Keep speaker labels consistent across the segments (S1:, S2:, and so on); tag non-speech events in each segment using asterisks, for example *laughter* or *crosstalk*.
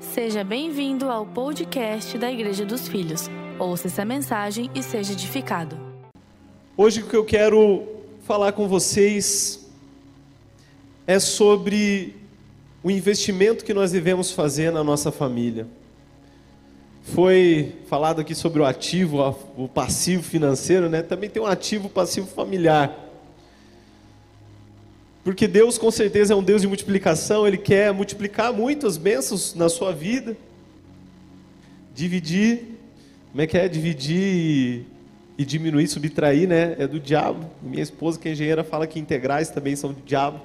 S1: Seja bem-vindo ao podcast da Igreja dos Filhos. Ouça essa mensagem e seja edificado.
S2: Hoje o que eu quero falar com vocês é sobre o investimento que nós devemos fazer na nossa família. Foi falado aqui sobre o ativo, o passivo financeiro, né? Também tem um ativo passivo familiar. Porque Deus com certeza é um Deus de multiplicação, Ele quer multiplicar muitas bênçãos na sua vida. Dividir, como é que é? Dividir e, e diminuir, subtrair, né? É do diabo. Minha esposa, que é engenheira, fala que integrais também são do diabo.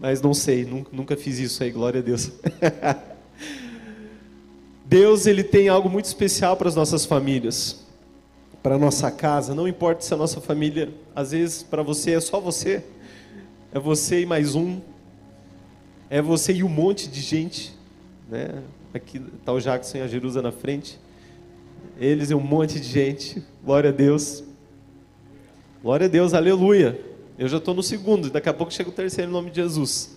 S2: Mas não sei, nunca, nunca fiz isso aí, glória a Deus. *laughs* Deus, Ele tem algo muito especial para as nossas famílias, para a nossa casa. Não importa se a nossa família, às vezes, para você é só você é você e mais um, é você e um monte de gente, né? Aqui está o Jackson e a Jerusa na frente, eles e um monte de gente, glória a Deus, glória a Deus, aleluia. Eu já estou no segundo, daqui a pouco chega o terceiro em nome de Jesus.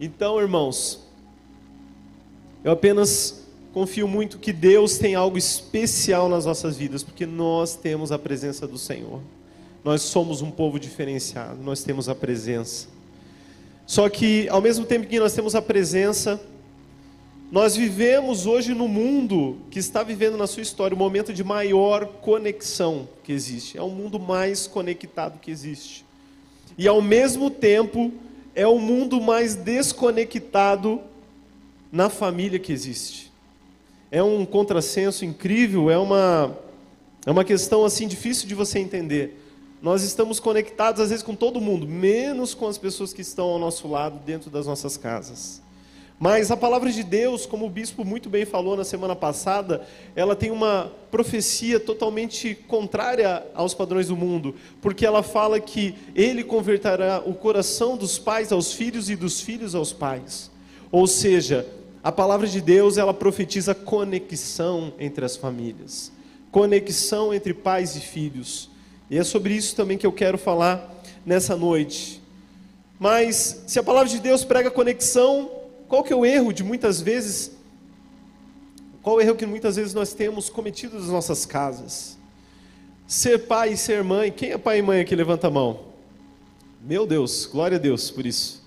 S2: Então, irmãos, eu apenas confio muito que Deus tem algo especial nas nossas vidas, porque nós temos a presença do Senhor. Nós somos um povo diferenciado, nós temos a presença. Só que, ao mesmo tempo que nós temos a presença, nós vivemos hoje no mundo que está vivendo na sua história o momento de maior conexão que existe. É o mundo mais conectado que existe. E ao mesmo tempo, é o mundo mais desconectado na família que existe. É um contrassenso incrível, é uma, é uma questão assim difícil de você entender. Nós estamos conectados às vezes com todo mundo, menos com as pessoas que estão ao nosso lado dentro das nossas casas. Mas a palavra de Deus, como o bispo muito bem falou na semana passada, ela tem uma profecia totalmente contrária aos padrões do mundo, porque ela fala que ele converterá o coração dos pais aos filhos e dos filhos aos pais. Ou seja, a palavra de Deus, ela profetiza conexão entre as famílias, conexão entre pais e filhos. E é sobre isso também que eu quero falar nessa noite. Mas se a palavra de Deus prega conexão, qual que é o erro de muitas vezes? Qual o erro que muitas vezes nós temos cometido nas nossas casas? Ser pai e ser mãe. Quem é pai e mãe aqui? Levanta a mão. Meu Deus, glória a Deus por isso.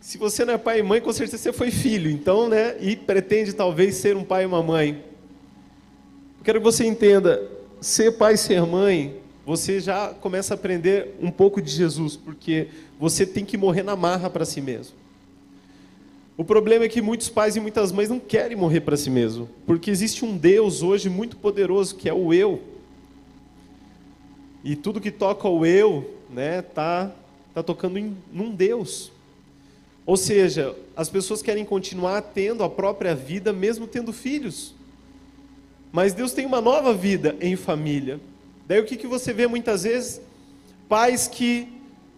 S2: Se você não é pai e mãe, com certeza você foi filho, então, né? E pretende talvez ser um pai e uma mãe. Eu quero que você entenda, ser pai e ser mãe, você já começa a aprender um pouco de Jesus, porque você tem que morrer na marra para si mesmo. O problema é que muitos pais e muitas mães não querem morrer para si mesmo, porque existe um Deus hoje muito poderoso que é o eu. E tudo que toca o eu, né, tá tá tocando em num Deus. Ou seja, as pessoas querem continuar tendo a própria vida mesmo tendo filhos. Mas Deus tem uma nova vida em família. Daí o que, que você vê muitas vezes? Pais que,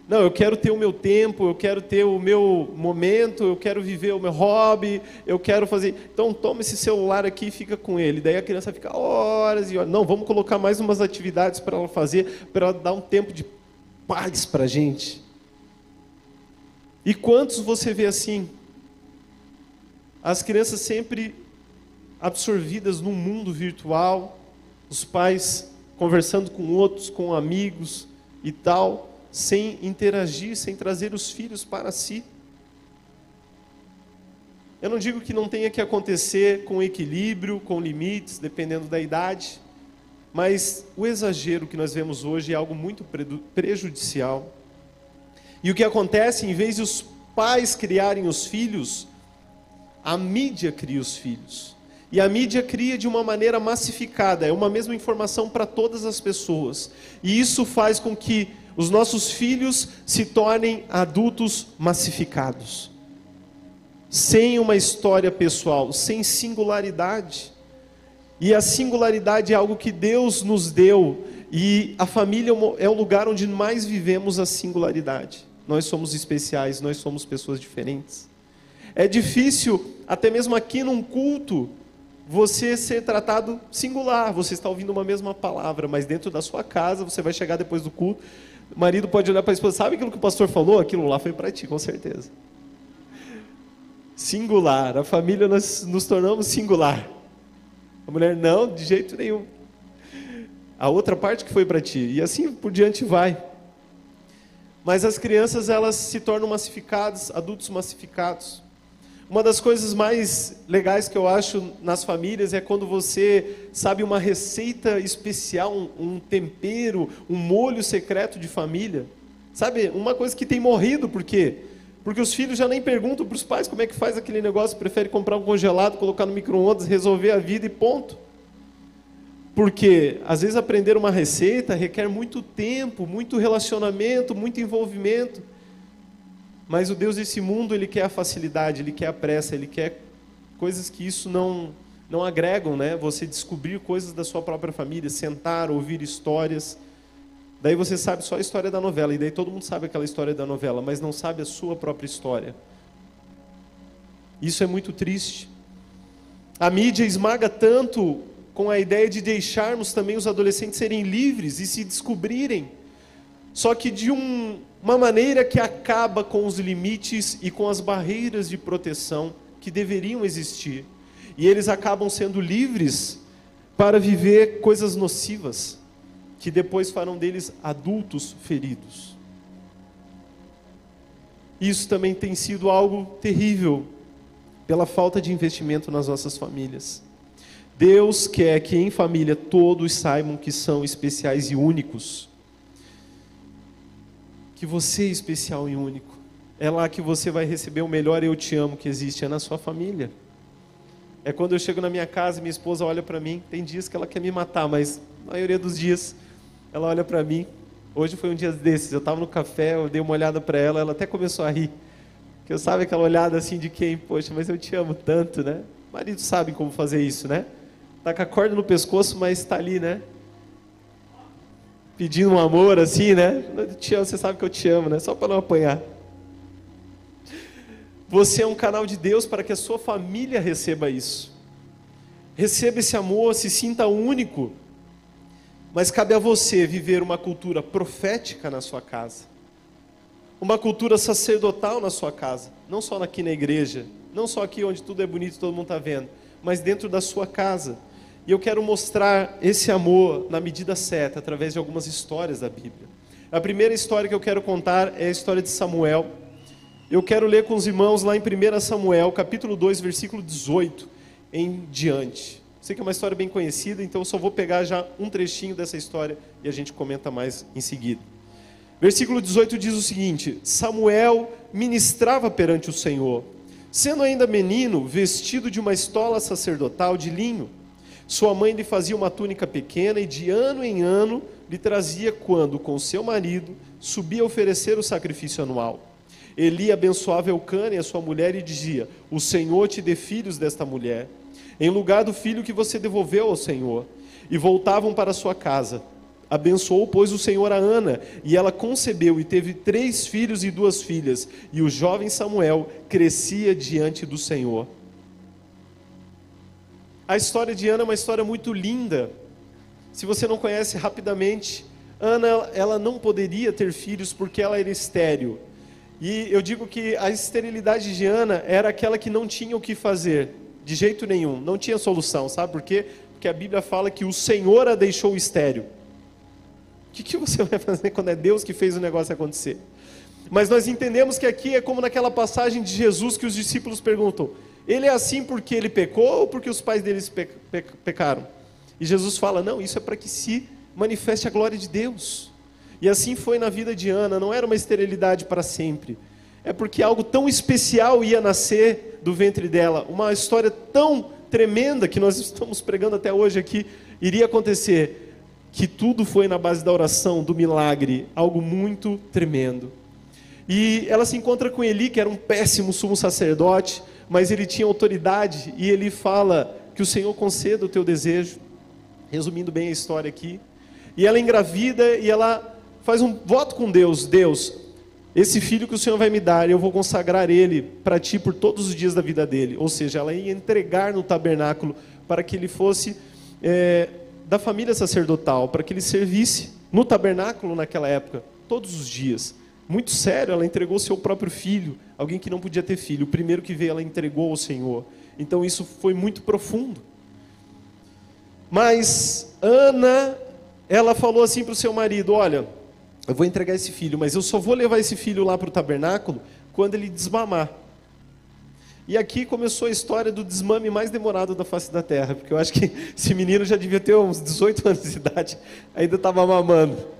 S2: não, eu quero ter o meu tempo, eu quero ter o meu momento, eu quero viver o meu hobby, eu quero fazer. Então toma esse celular aqui e fica com ele. Daí a criança fica horas e horas. Não, vamos colocar mais umas atividades para ela fazer, para ela dar um tempo de paz para a gente. E quantos você vê assim? As crianças sempre absorvidas num mundo virtual, os pais conversando com outros, com amigos e tal, sem interagir, sem trazer os filhos para si. Eu não digo que não tenha que acontecer com equilíbrio, com limites, dependendo da idade, mas o exagero que nós vemos hoje é algo muito prejudicial. E o que acontece, em vez de os pais criarem os filhos, a mídia cria os filhos. E a mídia cria de uma maneira massificada, é uma mesma informação para todas as pessoas. E isso faz com que os nossos filhos se tornem adultos massificados, sem uma história pessoal, sem singularidade. E a singularidade é algo que Deus nos deu, e a família é o lugar onde mais vivemos a singularidade. Nós somos especiais, nós somos pessoas diferentes. É difícil, até mesmo aqui num culto, você ser tratado singular, você está ouvindo uma mesma palavra, mas dentro da sua casa, você vai chegar depois do culto, o marido pode olhar para a esposa, sabe aquilo que o pastor falou? Aquilo lá foi para ti, com certeza. Singular. A família nós nos tornamos singular. A mulher, não, de jeito nenhum. A outra parte que foi para ti. E assim por diante vai. Mas as crianças, elas se tornam massificadas, adultos massificados. Uma das coisas mais legais que eu acho nas famílias é quando você sabe uma receita especial, um, tempero, um molho secreto de família. Sabe, uma coisa que tem morrido, por quê? Porque os filhos já nem perguntam para os pais como é que faz aquele negócio, prefere comprar um congelado, colocar no micro-ondas, resolver a vida e ponto. Porque às vezes aprender uma receita requer muito tempo, muito relacionamento, muito envolvimento. Mas o Deus desse mundo, ele quer a facilidade, ele quer a pressa, ele quer coisas que isso não não agregam, né? Você descobrir coisas da sua própria família, sentar, ouvir histórias. Daí você sabe só a história da novela, e daí todo mundo sabe aquela história da novela, mas não sabe a sua própria história. Isso é muito triste. A mídia esmaga tanto com a ideia de deixarmos também os adolescentes serem livres e se descobrirem, só que de um, uma maneira que acaba com os limites e com as barreiras de proteção que deveriam existir. E eles acabam sendo livres para viver coisas nocivas, que depois farão deles adultos feridos. Isso também tem sido algo terrível pela falta de investimento nas nossas famílias. Deus quer que em família todos saibam que são especiais e únicos que você é especial e único. É lá que você vai receber o melhor eu te amo que existe, é na sua família. É quando eu chego na minha casa e minha esposa olha para mim, tem dias que ela quer me matar, mas na maioria dos dias ela olha para mim. Hoje foi um dia desses, eu estava no café, eu dei uma olhada para ela, ela até começou a rir. Que eu sabe aquela olhada assim de quem, poxa, mas eu te amo tanto, né? Maridos sabem como fazer isso, né? Tá com a corda no pescoço, mas está ali, né? Pedindo um amor assim, né? Te amo, você sabe que eu te amo, né? Só para não apanhar. Você é um canal de Deus para que a sua família receba isso. Receba esse amor, se sinta único. Mas cabe a você viver uma cultura profética na sua casa. Uma cultura sacerdotal na sua casa. Não só aqui na igreja. Não só aqui onde tudo é bonito, todo mundo está vendo. Mas dentro da sua casa e eu quero mostrar esse amor na medida certa, através de algumas histórias da Bíblia. A primeira história que eu quero contar é a história de Samuel. Eu quero ler com os irmãos lá em 1 Samuel, capítulo 2, versículo 18 em diante. Sei que é uma história bem conhecida, então eu só vou pegar já um trechinho dessa história e a gente comenta mais em seguida. Versículo 18 diz o seguinte: Samuel ministrava perante o Senhor, sendo ainda menino, vestido de uma estola sacerdotal de linho sua mãe lhe fazia uma túnica pequena e de ano em ano lhe trazia quando, com seu marido, subia a oferecer o sacrifício anual. Eli abençoava Eucana e a sua mulher e dizia: O Senhor te dê filhos desta mulher, em lugar do filho que você devolveu ao Senhor. E voltavam para sua casa. Abençoou, pois, o Senhor a Ana, e ela concebeu e teve três filhos e duas filhas, e o jovem Samuel crescia diante do Senhor. A história de Ana é uma história muito linda. Se você não conhece rapidamente, Ana ela não poderia ter filhos porque ela era estéril. E eu digo que a esterilidade de Ana era aquela que não tinha o que fazer, de jeito nenhum, não tinha solução, sabe por quê? Porque a Bíblia fala que o Senhor a deixou estéril. O que, que você vai fazer quando é Deus que fez o negócio acontecer? Mas nós entendemos que aqui é como naquela passagem de Jesus que os discípulos perguntam: ele é assim porque ele pecou ou porque os pais deles pecaram? E Jesus fala: não, isso é para que se manifeste a glória de Deus. E assim foi na vida de Ana, não era uma esterilidade para sempre. É porque algo tão especial ia nascer do ventre dela, uma história tão tremenda que nós *laughs* estamos pregando até hoje aqui, iria acontecer, que tudo foi na base da oração, do milagre, algo muito tremendo. E ela se encontra com Eli, que era um péssimo sumo sacerdote, mas ele tinha autoridade e ele fala que o Senhor conceda o teu desejo. Resumindo bem a história aqui. E ela engravida e ela faz um voto com Deus: Deus, esse filho que o Senhor vai me dar, eu vou consagrar ele para ti por todos os dias da vida dele. Ou seja, ela ia entregar no tabernáculo para que ele fosse é, da família sacerdotal, para que ele servisse no tabernáculo naquela época, todos os dias. Muito sério, ela entregou seu próprio filho, alguém que não podia ter filho, o primeiro que veio ela entregou ao Senhor. Então isso foi muito profundo. Mas Ana, ela falou assim para o seu marido: Olha, eu vou entregar esse filho, mas eu só vou levar esse filho lá para o tabernáculo quando ele desmamar. E aqui começou a história do desmame mais demorado da face da terra, porque eu acho que *laughs* esse menino já devia ter uns 18 anos de idade, ainda estava mamando.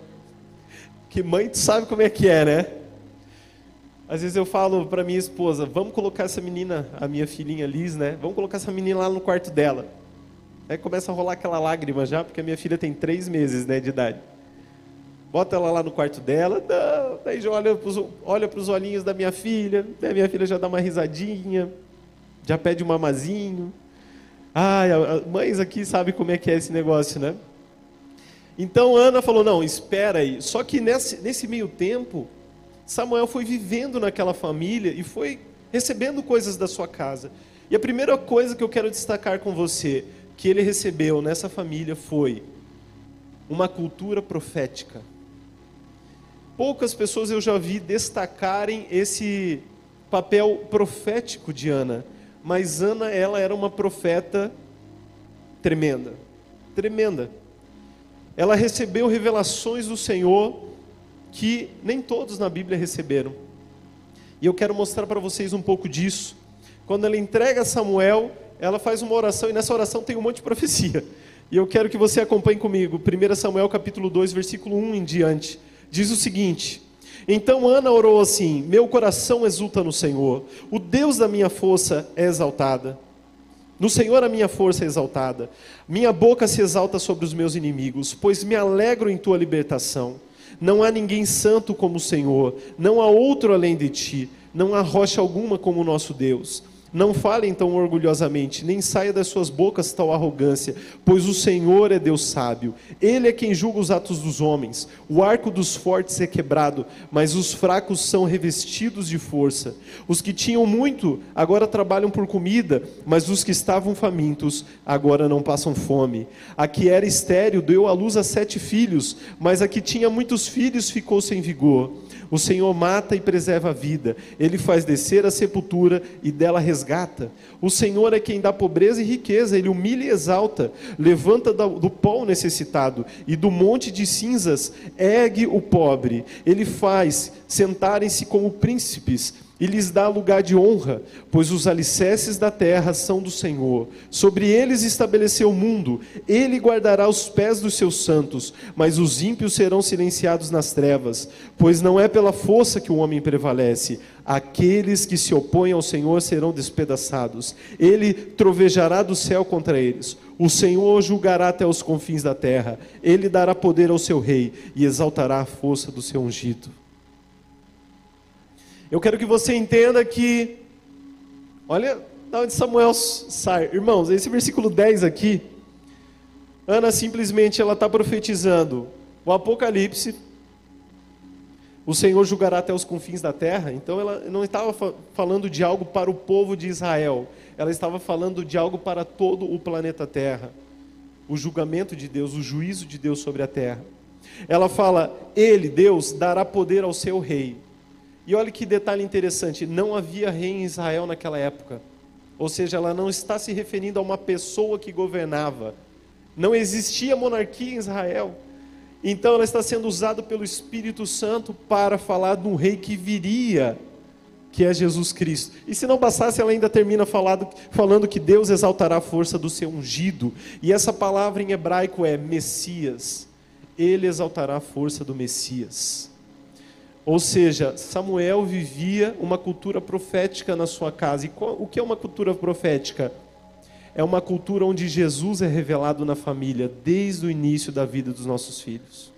S2: Que mãe tu sabe como é que é, né? Às vezes eu falo para minha esposa, vamos colocar essa menina, a minha filhinha Liz, né? Vamos colocar essa menina lá no quarto dela. Aí começa a rolar aquela lágrima já, porque a minha filha tem três meses né, de idade. Bota ela lá no quarto dela, não, daí já olha para os olhinhos da minha filha, daí minha filha já dá uma risadinha, já pede um mamazinho. Ai, mães aqui sabem como é que é esse negócio, né? Então Ana falou: não, espera aí. Só que nesse, nesse meio tempo, Samuel foi vivendo naquela família e foi recebendo coisas da sua casa. E a primeira coisa que eu quero destacar com você, que ele recebeu nessa família foi uma cultura profética. Poucas pessoas eu já vi destacarem esse papel profético de Ana, mas Ana ela era uma profeta tremenda, tremenda ela recebeu revelações do Senhor que nem todos na Bíblia receberam. E eu quero mostrar para vocês um pouco disso. Quando ela entrega Samuel, ela faz uma oração e nessa oração tem um monte de profecia. E eu quero que você acompanhe comigo. 1 Samuel capítulo 2, versículo 1 em diante. Diz o seguinte: Então Ana orou assim: Meu coração exulta no Senhor, o Deus da minha força é exaltada. No Senhor a minha força é exaltada. Minha boca se exalta sobre os meus inimigos, pois me alegro em tua libertação. Não há ninguém santo como o Senhor, não há outro além de ti, não há rocha alguma como o nosso Deus. Não falem tão orgulhosamente, nem saia das suas bocas tal arrogância, pois o Senhor é Deus sábio. Ele é quem julga os atos dos homens. O arco dos fortes é quebrado, mas os fracos são revestidos de força. Os que tinham muito agora trabalham por comida, mas os que estavam famintos agora não passam fome. A que era estéril deu à luz a sete filhos, mas a que tinha muitos filhos ficou sem vigor. O Senhor mata e preserva a vida, Ele faz descer a sepultura e dela resgata. O Senhor é quem dá pobreza e riqueza, Ele humilha e exalta, levanta do pó o necessitado e do monte de cinzas ergue o pobre. Ele faz sentarem-se como príncipes e lhes dá lugar de honra, pois os alicerces da terra são do Senhor. Sobre eles estabeleceu o mundo, ele guardará os pés dos seus santos, mas os ímpios serão silenciados nas trevas, pois não é pela força que o homem prevalece. Aqueles que se opõem ao Senhor serão despedaçados. Ele trovejará do céu contra eles. O Senhor julgará até os confins da terra. Ele dará poder ao seu rei e exaltará a força do seu ungido. Eu quero que você entenda que, olha da onde Samuel sai. Irmãos, esse versículo 10 aqui, Ana simplesmente ela está profetizando o Apocalipse, o Senhor julgará até os confins da terra. Então ela não estava falando de algo para o povo de Israel, ela estava falando de algo para todo o planeta Terra. O julgamento de Deus, o juízo de Deus sobre a terra. Ela fala: Ele, Deus, dará poder ao seu rei. E olha que detalhe interessante: não havia rei em Israel naquela época. Ou seja, ela não está se referindo a uma pessoa que governava. Não existia monarquia em Israel. Então ela está sendo usada pelo Espírito Santo para falar de um rei que viria, que é Jesus Cristo. E se não bastasse, ela ainda termina falando, falando que Deus exaltará a força do seu ungido. E essa palavra em hebraico é Messias. Ele exaltará a força do Messias. Ou seja, Samuel vivia uma cultura profética na sua casa. E qual, o que é uma cultura profética? É uma cultura onde Jesus é revelado na família desde o início da vida dos nossos filhos.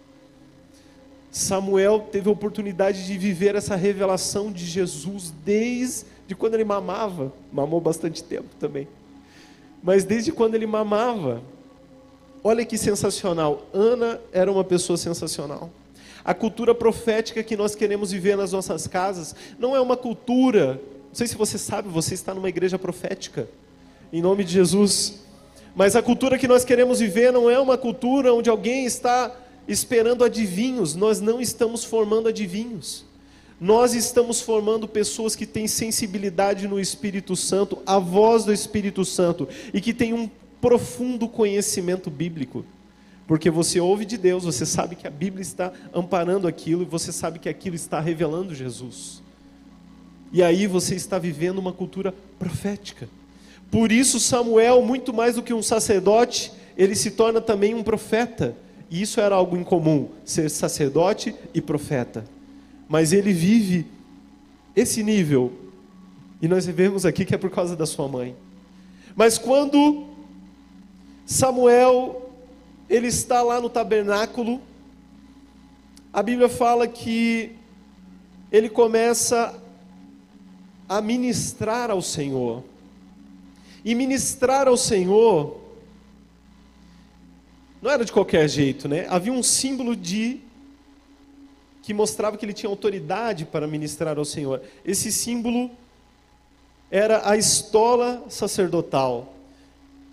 S2: Samuel teve a oportunidade de viver essa revelação de Jesus desde quando ele mamava, mamou bastante tempo também. Mas desde quando ele mamava, olha que sensacional. Ana era uma pessoa sensacional. A cultura profética que nós queremos viver nas nossas casas não é uma cultura. Não sei se você sabe, você está numa igreja profética. Em nome de Jesus. Mas a cultura que nós queremos viver não é uma cultura onde alguém está esperando adivinhos. Nós não estamos formando adivinhos. nós estamos formando pessoas que têm sensibilidade no Espírito Santo, a voz do Espírito Santo e que têm um profundo conhecimento bíblico. Porque você ouve de Deus, você sabe que a Bíblia está amparando aquilo e você sabe que aquilo está revelando Jesus. E aí você está vivendo uma cultura profética. Por isso, Samuel, muito mais do que um sacerdote, ele se torna também um profeta. E isso era algo incomum, ser sacerdote e profeta. Mas ele vive esse nível. E nós vemos aqui que é por causa da sua mãe. Mas quando Samuel ele está lá no tabernáculo. A Bíblia fala que ele começa a ministrar ao Senhor. E ministrar ao Senhor não era de qualquer jeito, né? Havia um símbolo de que mostrava que ele tinha autoridade para ministrar ao Senhor. Esse símbolo era a estola sacerdotal.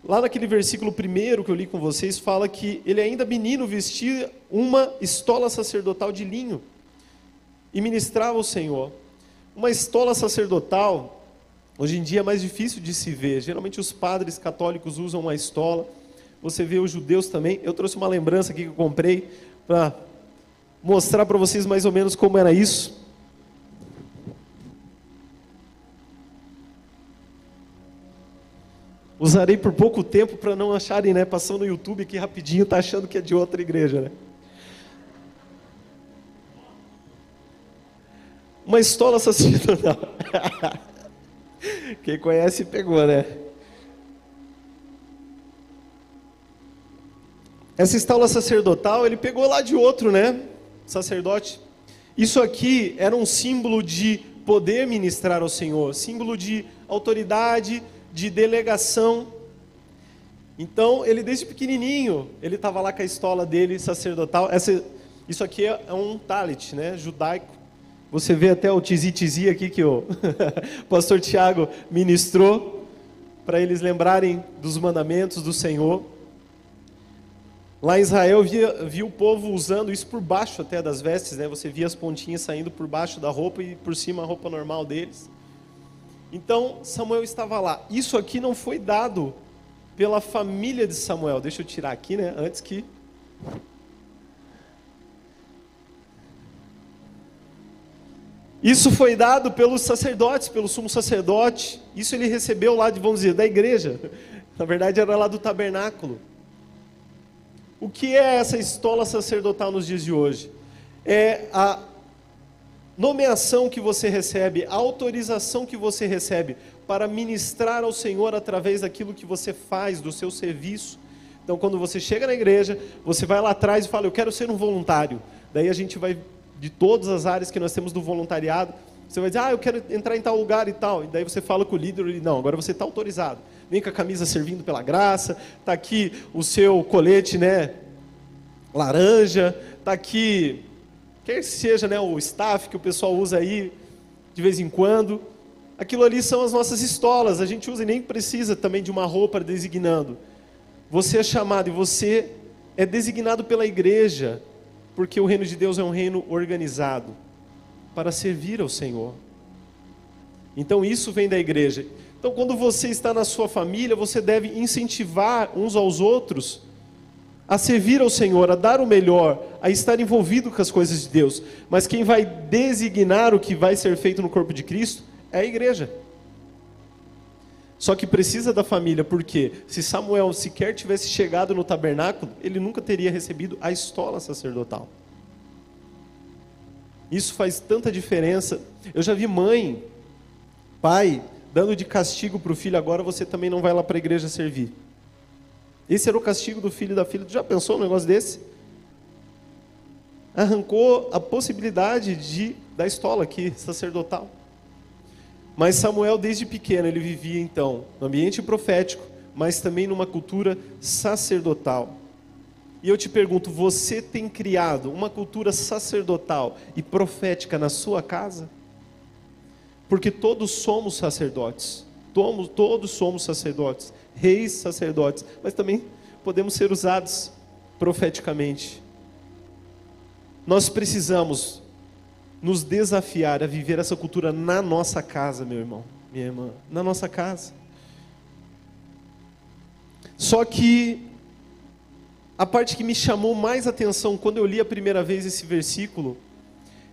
S2: Lá naquele versículo primeiro que eu li com vocês, fala que ele ainda menino vestia uma estola sacerdotal de linho e ministrava ao Senhor. Uma estola sacerdotal, hoje em dia é mais difícil de se ver. Geralmente os padres católicos usam uma estola. Você vê os judeus também. Eu trouxe uma lembrança aqui que eu comprei para mostrar para vocês mais ou menos como era isso. Usarei por pouco tempo para não acharem, né? Passando no YouTube aqui rapidinho, tá achando que é de outra igreja, né? Uma estola sacerdotal. *laughs* Quem conhece pegou, né? Essa estola sacerdotal, ele pegou lá de outro, né? Sacerdote. Isso aqui era um símbolo de poder ministrar ao Senhor, símbolo de autoridade, de delegação. Então, ele desde pequenininho, ele estava lá com a estola dele sacerdotal. Essa, isso aqui é um talit, né, judaico. Você vê até o tizi-tizi aqui que o *laughs* pastor Tiago ministrou para eles lembrarem dos mandamentos do Senhor. Lá em Israel, via, via o povo usando isso por baixo até das vestes, né? Você via as pontinhas saindo por baixo da roupa e por cima a roupa normal deles. Então Samuel estava lá. Isso aqui não foi dado pela família de Samuel. Deixa eu tirar aqui, né? Antes que. Isso foi dado pelos sacerdotes, pelo sumo sacerdote. Isso ele recebeu lá de, vamos dizer, da igreja. *laughs* Na verdade, era lá do tabernáculo. O que é essa estola sacerdotal nos dias de hoje? É a nomeação que você recebe, autorização que você recebe para ministrar ao Senhor através daquilo que você faz, do seu serviço. Então, quando você chega na igreja, você vai lá atrás e fala: Eu quero ser um voluntário. Daí a gente vai, de todas as áreas que nós temos do voluntariado, você vai dizer: Ah, eu quero entrar em tal lugar e tal. E daí você fala com o líder: ele, Não, agora você está autorizado. Vem com a camisa servindo pela graça, está aqui o seu colete, né? Laranja, está aqui quer que seja né, o staff que o pessoal usa aí de vez em quando, aquilo ali são as nossas estolas, a gente usa e nem precisa também de uma roupa designando. Você é chamado e você é designado pela igreja, porque o reino de Deus é um reino organizado para servir ao Senhor. Então isso vem da igreja. Então quando você está na sua família, você deve incentivar uns aos outros a servir ao Senhor, a dar o melhor, a estar envolvido com as coisas de Deus. Mas quem vai designar o que vai ser feito no corpo de Cristo é a igreja. Só que precisa da família, porque se Samuel sequer tivesse chegado no tabernáculo, ele nunca teria recebido a estola sacerdotal. Isso faz tanta diferença. Eu já vi mãe, pai, dando de castigo para o filho, agora você também não vai lá para a igreja servir. Esse era o castigo do filho e da filha. Tu já pensou um negócio desse? Arrancou a possibilidade de da estola aqui, *laughs* sacerdotal. Mas Samuel, desde pequeno, ele vivia então no ambiente profético, mas também numa cultura sacerdotal. E eu te pergunto, você tem criado uma cultura sacerdotal e profética na sua casa? Porque todos somos sacerdotes. Todos, todos somos sacerdotes reis, sacerdotes, mas também podemos ser usados profeticamente. Nós precisamos nos desafiar a viver essa cultura na nossa casa, meu irmão, minha irmã, na nossa casa. Só que a parte que me chamou mais atenção quando eu li a primeira vez esse versículo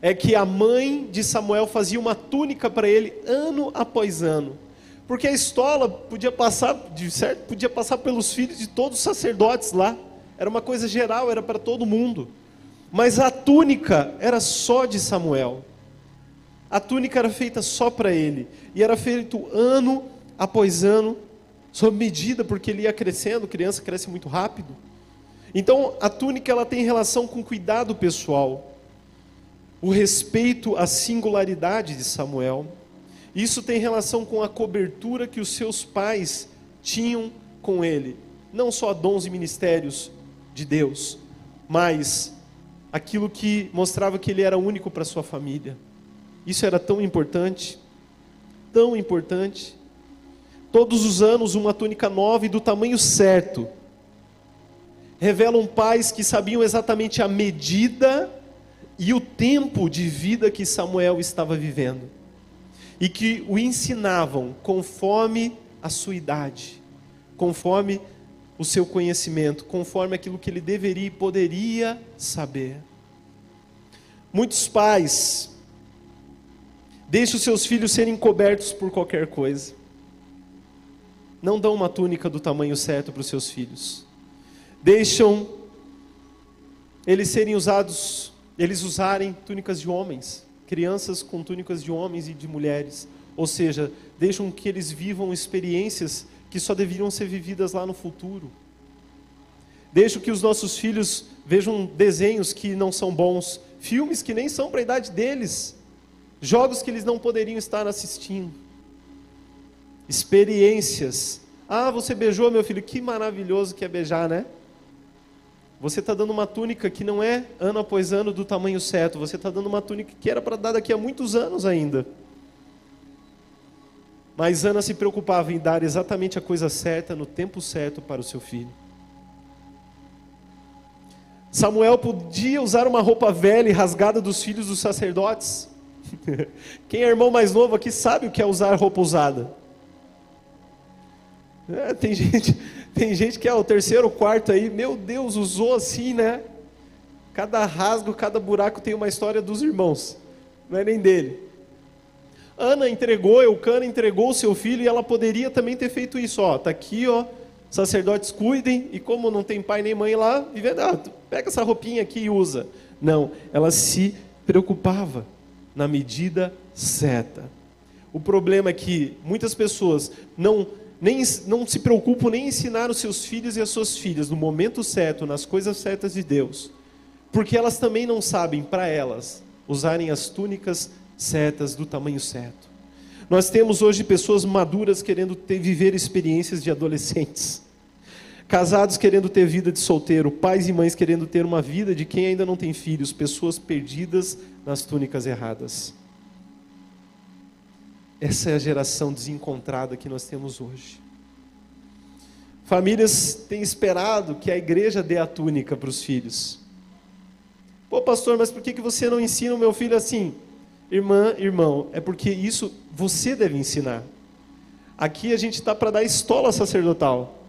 S2: é que a mãe de Samuel fazia uma túnica para ele ano após ano. Porque a estola podia passar, de certo, podia passar pelos filhos de todos os sacerdotes lá. Era uma coisa geral, era para todo mundo. Mas a túnica era só de Samuel. A túnica era feita só para ele. E era feito ano após ano, sob medida, porque ele ia crescendo, criança cresce muito rápido. Então, a túnica ela tem relação com cuidado pessoal o respeito à singularidade de Samuel. Isso tem relação com a cobertura que os seus pais tinham com ele. Não só dons e ministérios de Deus, mas aquilo que mostrava que ele era único para sua família. Isso era tão importante, tão importante. Todos os anos, uma túnica nova e do tamanho certo. Revelam pais que sabiam exatamente a medida e o tempo de vida que Samuel estava vivendo, e que o ensinavam conforme a sua idade, conforme o seu conhecimento, conforme aquilo que ele deveria e poderia saber. Muitos pais deixam seus filhos serem cobertos por qualquer coisa. Não dão uma túnica do tamanho certo para os seus filhos. Deixam eles serem usados eles usarem túnicas de homens, crianças com túnicas de homens e de mulheres. Ou seja, deixam que eles vivam experiências que só deveriam ser vividas lá no futuro. Deixam que os nossos filhos vejam desenhos que não são bons, filmes que nem são para a idade deles, jogos que eles não poderiam estar assistindo. Experiências. Ah, você beijou meu filho, que maravilhoso que é beijar, né? Você está dando uma túnica que não é ano após ano do tamanho certo. Você está dando uma túnica que era para dar daqui a muitos anos ainda. Mas Ana se preocupava em dar exatamente a coisa certa no tempo certo para o seu filho. Samuel podia usar uma roupa velha e rasgada dos filhos dos sacerdotes. *laughs* Quem é irmão mais novo aqui sabe o que é usar roupa usada. É, tem gente, tem gente que é o terceiro, quarto aí, meu Deus, usou assim, né? Cada rasgo, cada buraco tem uma história dos irmãos, não é nem dele. Ana entregou, Eucana entregou o seu filho e ela poderia também ter feito isso, ó, tá aqui, ó, sacerdotes cuidem e como não tem pai nem mãe lá, vive, ah, pega essa roupinha aqui e usa. Não, ela se preocupava na medida certa. O problema é que muitas pessoas não nem, não se preocupam nem em ensinar os seus filhos e as suas filhas no momento certo, nas coisas certas de Deus, porque elas também não sabem, para elas, usarem as túnicas certas do tamanho certo. Nós temos hoje pessoas maduras querendo ter, viver experiências de adolescentes, casados querendo ter vida de solteiro, pais e mães querendo ter uma vida de quem ainda não tem filhos, pessoas perdidas nas túnicas erradas. Essa é a geração desencontrada que nós temos hoje. Famílias têm esperado que a igreja dê a túnica para os filhos. Pô, pastor, mas por que você não ensina o meu filho assim? Irmã, irmão, é porque isso você deve ensinar. Aqui a gente está para dar estola sacerdotal.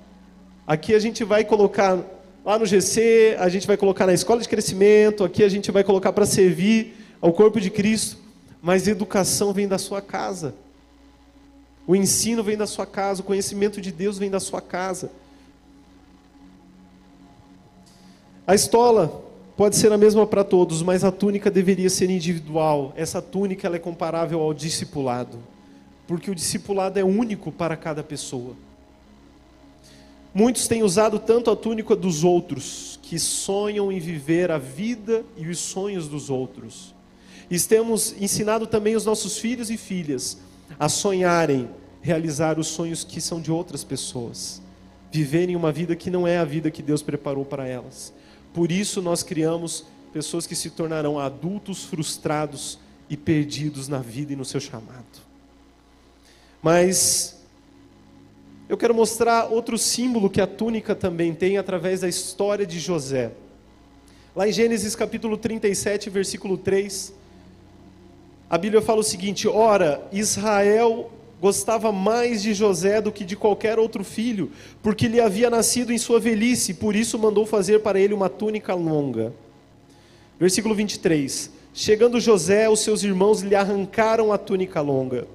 S2: Aqui a gente vai colocar lá no GC, a gente vai colocar na escola de crescimento, aqui a gente vai colocar para servir ao corpo de Cristo mas educação vem da sua casa. O ensino vem da sua casa, o conhecimento de Deus vem da sua casa. A estola pode ser a mesma para todos, mas a túnica deveria ser individual. Essa túnica ela é comparável ao discipulado, porque o discipulado é único para cada pessoa. Muitos têm usado tanto a túnica dos outros, que sonham em viver a vida e os sonhos dos outros. E temos ensinado também os nossos filhos e filhas a sonharem, realizar os sonhos que são de outras pessoas, viverem uma vida que não é a vida que Deus preparou para elas. Por isso nós criamos pessoas que se tornarão adultos frustrados e perdidos na vida e no seu chamado. Mas eu quero mostrar outro símbolo que a túnica também tem através da história de José. Lá em Gênesis capítulo 37, versículo 3, a Bíblia fala o seguinte: ora, Israel gostava mais de José do que de qualquer outro filho, porque lhe havia nascido em sua velhice, por isso mandou fazer para ele uma túnica longa. Versículo 23. Chegando José, os seus irmãos lhe arrancaram a túnica longa.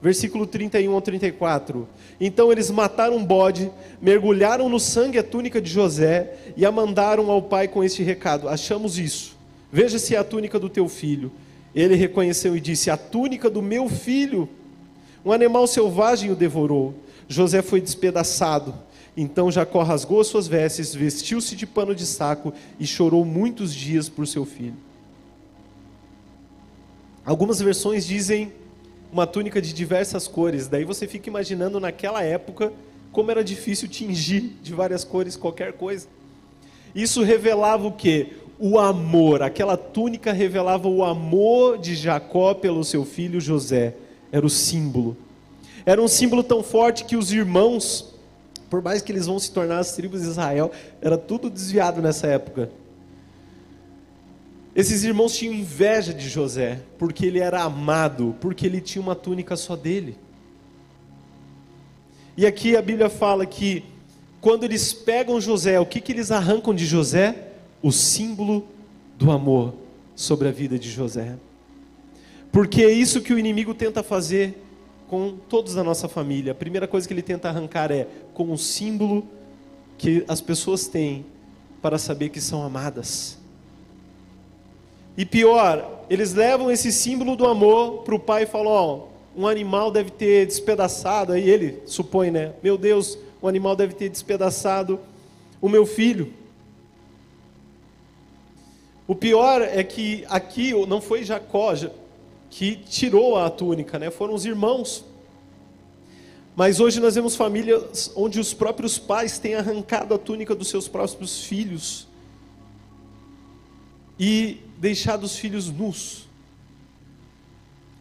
S2: Versículo 31 ao 34. Então eles mataram um bode, mergulharam no sangue a túnica de José e a mandaram ao pai com este recado: Achamos isso. Veja se é a túnica do teu filho. Ele reconheceu e disse: A túnica do meu filho. Um animal selvagem o devorou. José foi despedaçado. Então Jacó rasgou as suas vestes, vestiu-se de pano de saco e chorou muitos dias por seu filho. Algumas versões dizem uma túnica de diversas cores. Daí você fica imaginando naquela época como era difícil tingir de várias cores qualquer coisa. Isso revelava o que? O amor. Aquela túnica revelava o amor de Jacó pelo seu filho José era o símbolo. Era um símbolo tão forte que os irmãos, por mais que eles vão se tornar as tribos de Israel, era tudo desviado nessa época. Esses irmãos tinham inveja de José, porque ele era amado, porque ele tinha uma túnica só dele. E aqui a Bíblia fala que quando eles pegam José, o que, que eles arrancam de José? O símbolo do amor sobre a vida de José. Porque é isso que o inimigo tenta fazer com todos da nossa família. A primeira coisa que ele tenta arrancar é com o símbolo que as pessoas têm para saber que são amadas. E pior, eles levam esse símbolo do amor para o pai e falam: ó, um animal deve ter despedaçado, aí ele supõe, né? Meu Deus, um animal deve ter despedaçado o meu filho. O pior é que aqui não foi Jacó, que tirou a túnica, né? Foram os irmãos. Mas hoje nós vemos famílias onde os próprios pais têm arrancado a túnica dos seus próprios filhos e deixado os filhos nus.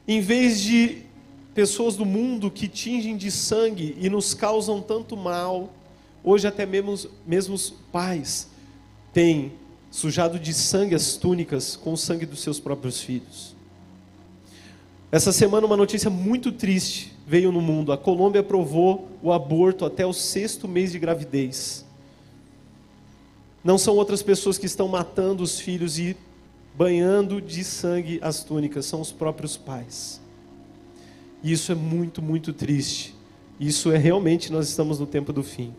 S2: Em vez de pessoas do mundo que tingem de sangue e nos causam tanto mal, hoje até mesmo, mesmo os pais têm sujado de sangue as túnicas com o sangue dos seus próprios filhos. Essa semana, uma notícia muito triste veio no mundo. A Colômbia aprovou o aborto até o sexto mês de gravidez. Não são outras pessoas que estão matando os filhos e banhando de sangue as túnicas, são os próprios pais. E isso é muito, muito triste. Isso é realmente, nós estamos no tempo do fim.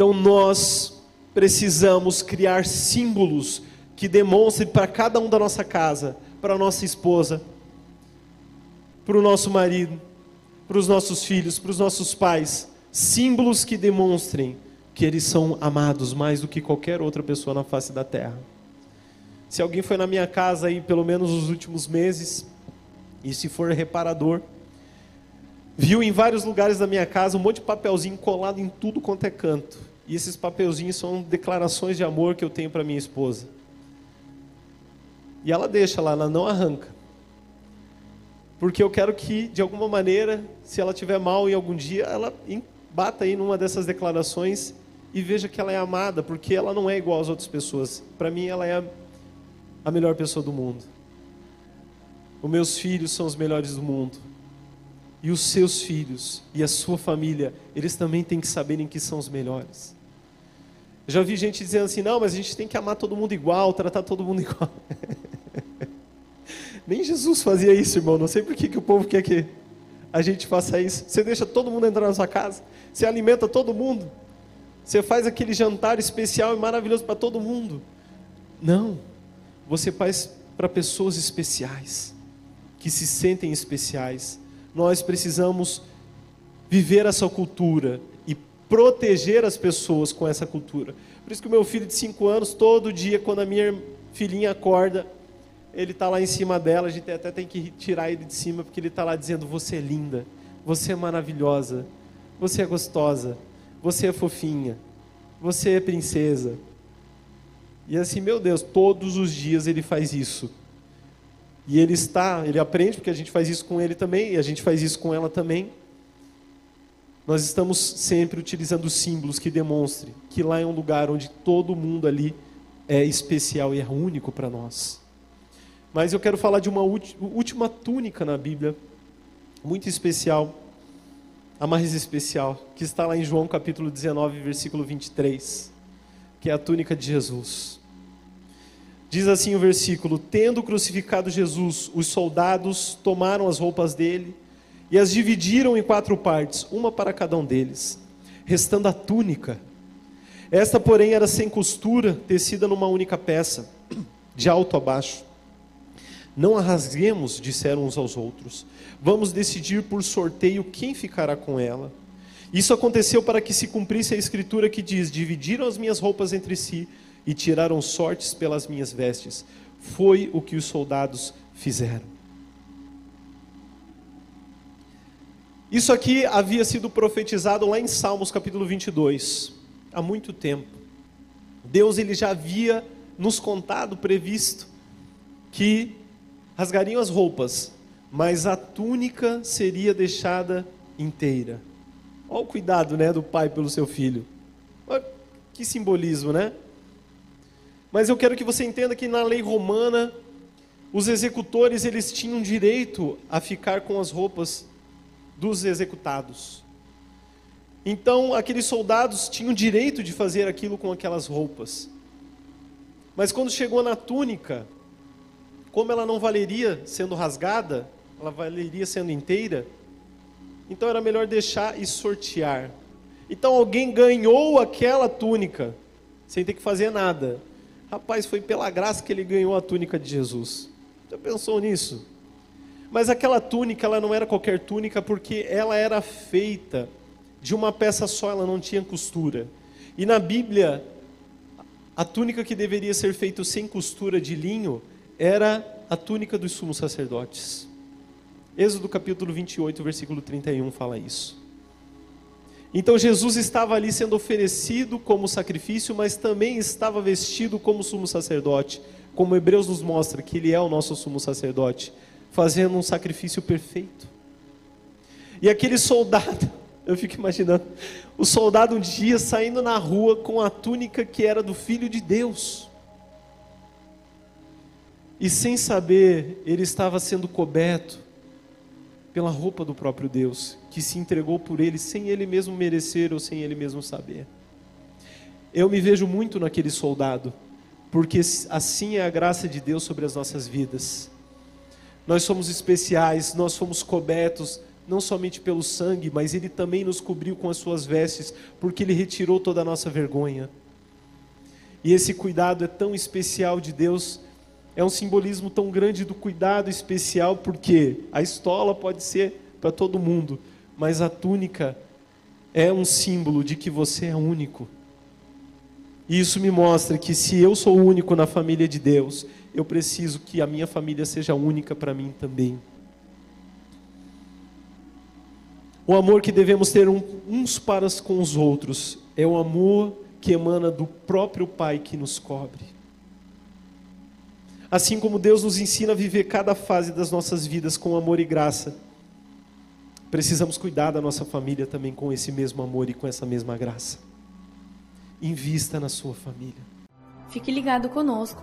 S2: Então nós precisamos criar símbolos que demonstre para cada um da nossa casa, para a nossa esposa, para o nosso marido, para os nossos filhos, para os nossos pais, símbolos que demonstrem que eles são amados mais do que qualquer outra pessoa na face da terra. Se alguém foi na minha casa aí pelo menos nos últimos meses, e se for reparador, viu em vários lugares da minha casa um monte de papelzinho colado em tudo quanto é canto. E esses papelzinhos são declarações de amor que eu tenho para minha esposa. E ela deixa lá, ela não arranca. Porque eu quero que, de alguma maneira, se ela tiver mal em algum dia, ela bata aí numa dessas declarações e veja que ela é amada, porque ela não é igual às outras pessoas. Para mim, ela é a melhor pessoa do mundo. Os meus filhos são os melhores do mundo. E os seus filhos e a sua família, eles também têm que saberem que são os melhores. Já vi gente dizendo assim: não, mas a gente tem que amar todo mundo igual, tratar todo mundo igual. *laughs* Nem Jesus fazia isso, irmão. Não sei por que, que o povo quer que a gente faça isso. Você deixa todo mundo entrar na sua casa, você alimenta todo mundo, você faz aquele jantar especial e maravilhoso para todo mundo. Não, você faz para pessoas especiais, que se sentem especiais. Nós precisamos viver essa cultura proteger as pessoas com essa cultura. Por isso que o meu filho de 5 anos, todo dia, quando a minha filhinha acorda, ele está lá em cima dela, a gente até tem que tirar ele de cima, porque ele está lá dizendo: Você é linda, você é maravilhosa, você é gostosa, você é fofinha, você é princesa. E assim, meu Deus, todos os dias ele faz isso. E ele está, ele aprende, porque a gente faz isso com ele também, e a gente faz isso com ela também. Nós estamos sempre utilizando símbolos que demonstrem que lá é um lugar onde todo mundo ali é especial e é único para nós. Mas eu quero falar de uma última túnica na Bíblia, muito especial, a mais especial, que está lá em João capítulo 19, versículo 23, que é a túnica de Jesus. Diz assim o versículo: Tendo crucificado Jesus, os soldados tomaram as roupas dele e as dividiram em quatro partes, uma para cada um deles, restando a túnica. Esta, porém, era sem costura, tecida numa única peça, de alto a baixo. Não a rasguemos, disseram uns aos outros. Vamos decidir por sorteio quem ficará com ela. Isso aconteceu para que se cumprisse a escritura que diz: Dividiram as minhas roupas entre si e tiraram sortes pelas minhas vestes. Foi o que os soldados fizeram. Isso aqui havia sido profetizado lá em Salmos capítulo 22, há muito tempo. Deus ele já havia nos contado, previsto, que rasgariam as roupas, mas a túnica seria deixada inteira. Olha o cuidado né, do pai pelo seu filho. Olha que simbolismo, né? Mas eu quero que você entenda que na lei romana, os executores eles tinham direito a ficar com as roupas dos executados. Então, aqueles soldados tinham direito de fazer aquilo com aquelas roupas. Mas quando chegou na túnica, como ela não valeria sendo rasgada, ela valeria sendo inteira, então era melhor deixar e sortear. Então alguém ganhou aquela túnica, sem ter que fazer nada. Rapaz, foi pela graça que ele ganhou a túnica de Jesus. Já pensou nisso? Mas aquela túnica, ela não era qualquer túnica, porque ela era feita de uma peça só, ela não tinha costura. E na Bíblia, a túnica que deveria ser feita sem costura de linho, era a túnica dos sumos sacerdotes. Êxodo capítulo 28, versículo 31 fala isso. Então Jesus estava ali sendo oferecido como sacrifício, mas também estava vestido como sumo sacerdote, como Hebreus nos mostra que ele é o nosso sumo sacerdote, fazendo um sacrifício perfeito. E aquele soldado, *laughs* eu fico imaginando, o soldado um dia saindo na rua com a túnica que era do filho de Deus. E sem saber, ele estava sendo coberto pela roupa do próprio Deus, que se entregou por ele sem ele mesmo merecer ou sem ele mesmo saber. Eu me vejo muito naquele soldado, porque assim é a graça de Deus sobre as nossas vidas. Nós somos especiais, nós fomos cobertos não somente pelo sangue, mas ele também nos cobriu com as suas vestes, porque ele retirou toda a nossa vergonha. E esse cuidado é tão especial de Deus é um simbolismo tão grande do cuidado especial, porque a estola pode ser para todo mundo, mas a túnica é um símbolo de que você é único. E isso me mostra que se eu sou único na família de Deus, eu preciso que a minha família seja única para mim também. O amor que devemos ter uns para com os outros é o amor que emana do próprio Pai que nos cobre. Assim como Deus nos ensina a viver cada fase das nossas vidas com amor e graça, precisamos cuidar da nossa família também com esse mesmo amor e com essa mesma graça. Invista na sua família.
S1: Fique ligado conosco.